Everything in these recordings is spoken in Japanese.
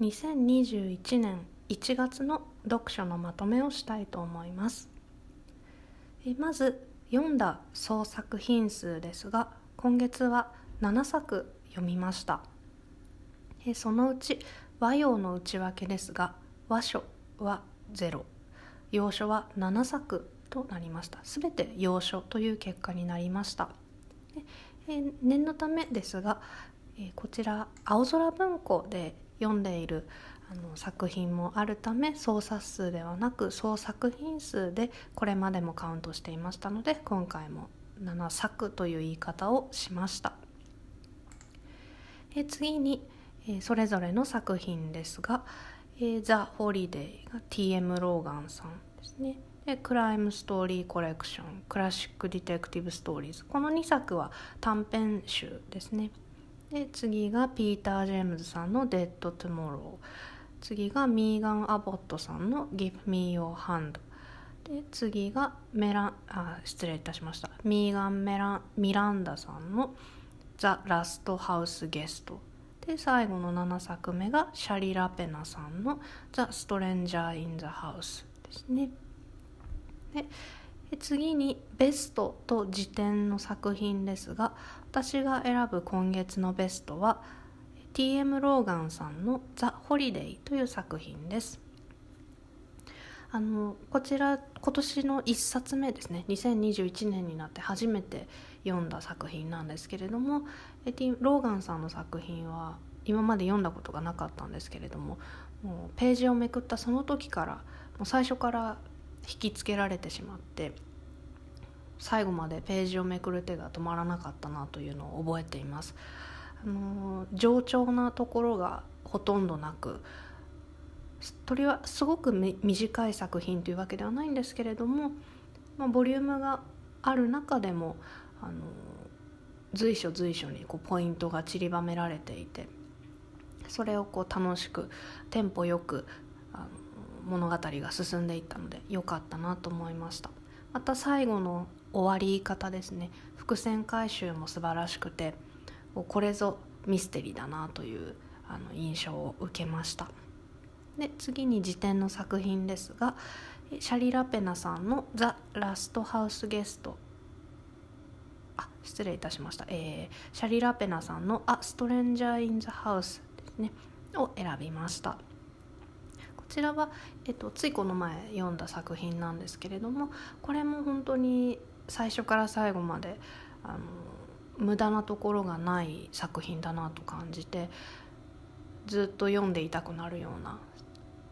2021年1月の読書のまとめをしたいと思います。えまず読んだ総作品数ですが今月は7作読みました。えそのうち和洋の内訳ですが和書は0洋書は7作となりました。すべて洋書という結果になりました。え念のためですがこちら青空文庫で読んでいるあの作品もあるため総冊数ではなく総作品数でこれまでもカウントしていましたので今回も7作という言い方をしました。え次に、えそれぞれの作品ですが「えザ・ホリデー」が T.M. ローガンさんですね。で Crime Story Collection、Classic Detective Stories。この2作は短編集ですね。で次がピーター・ジェームズさんの「 Dead Tomorrow」次がミーガン・アボットさんの「Give Me Your Hand」で次がメランあ失礼いたしました。ミーガン・メランミランダさんの「 The Last House Guest」で最後の7作目がシャリ・ラペナさんの「 The Stranger in the House」ですね。で次にベストと辞典の作品ですが私が選ぶ今月のベストは T.M. ローガンさんの「ザ・ホリデイ」という作品ですあのこちら今年の1冊目ですね2021年になって初めて読んだ作品なんですけれどもローガンさんの作品は今まで読んだことがなかったんですけれどももうページをめくったその時からもう最初から引きつけられてしまって最後までページをめくる手が止まらなかったなというのを覚えています。あの冗長なところがほとんどなく鳥はすごく短い作品というわけではないんですけれども、まあ、ボリュームがある中でもあの随所随所にこうポイントが散りばめられていてそれをこう楽しくテンポよくあの物語が進んでいったので良かったなと思いました。また最後の終わり方ですね。伏線回収も素晴らしくてこれぞミステリーだなというあの印象を受けました。で次に辞典の作品ですがシャリ・ラペナさんの「ザ・ラスト・ハウス・ゲスト」あ失礼いたしました、えー、シャリ・ラペナさんの「あストレンジャー・イン・ザ・ハウス」ですね。を選びました。ちらは、えっと、ついこの前読んだ作品なんですけれどもこれも本当に最初から最後まであの無駄なところがない作品だなと感じてずっと読んでいたくなるような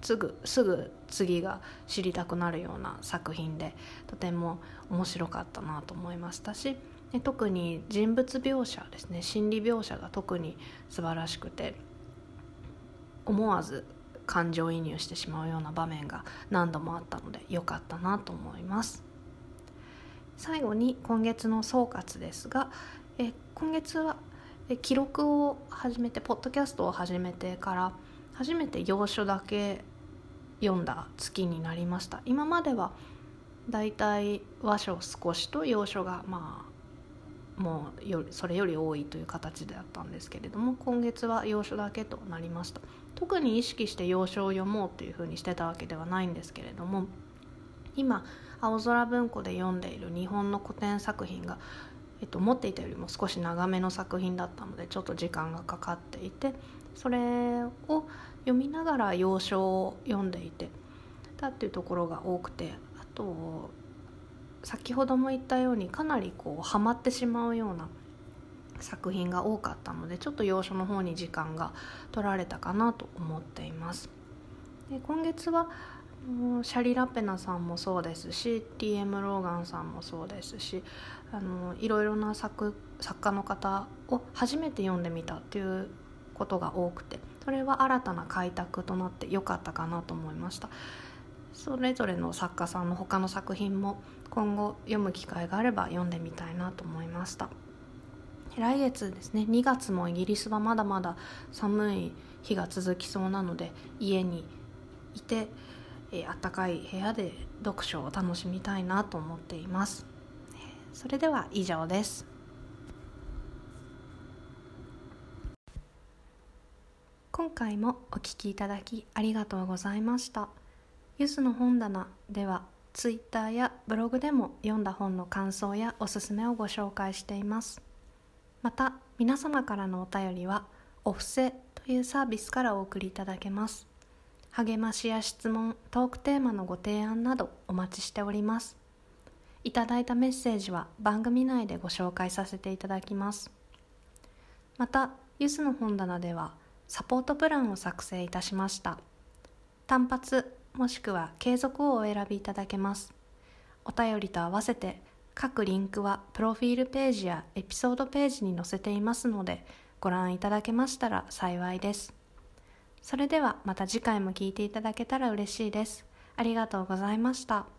すぐすぐ次が知りたくなるような作品でとても面白かったなと思いましたし特に人物描写ですね心理描写が特に素晴らしくて思わず感情移入してしまうような場面が何度もあったので良かったなと思います。最後に今月の総括ですがえ今月は記録を始めてポッドキャストを始めてから初めて要所だけ読んだ月になりました。今まではだいたい和書少しと要所がまあもうよそれより多いという形であったんですけれども今月は要所だけとなりました。特に意識して要所を読もうというふうにしてたわけではないんですけれども今青空文庫で読んでいる日本の古典作品がえっと、思っていたよりも少し長めの作品だったのでちょっと時間がかかっていてそれを読みながら要所を読んでいてたっていうところが多くてあと先ほども言ったようにかなりこうハマってしまうような作品が多かったのでちょっと要所の方に時間が取られたかなと思っています。で今月はシャリ・ラペナさんもそうですし T.M. ローガンさんもそうですしあのいろいろな作作家の方を初めて読んでみたっていうことが多くてそれは新たな開拓となって良かったかなと思いましたそれぞれの作家さんの他の作品も今後読む機会があれば読んでみたいなと思いました。来月ですね2月もイギリスはまだまだ寒い日が続きそうなので家にいて、えー、暖かい部屋で読書を楽しみたいなと思っています。それでは以上です。今回もお聞きいただきありがとうございました。ゆずの本棚ではツイッターやブログでも読んだ本の感想やおすすめをご紹介しています。また皆様からのお便りはお布施というサービスからお送りいただけます。励ましや質問トークテーマのご提案などお待ちしております。いただいたメッセージは番組内でご紹介させていただきます。またゆずの本棚ではサポートプランを作成いたしました。単発もしくは継続をお選びいただけます。お便りと合わせて各リンクはプロフィールページやエピソードページに載せていますのでご覧いただけましたら幸いです。それではまた次回も聴いていただけたら嬉しいです。ありがとうございました。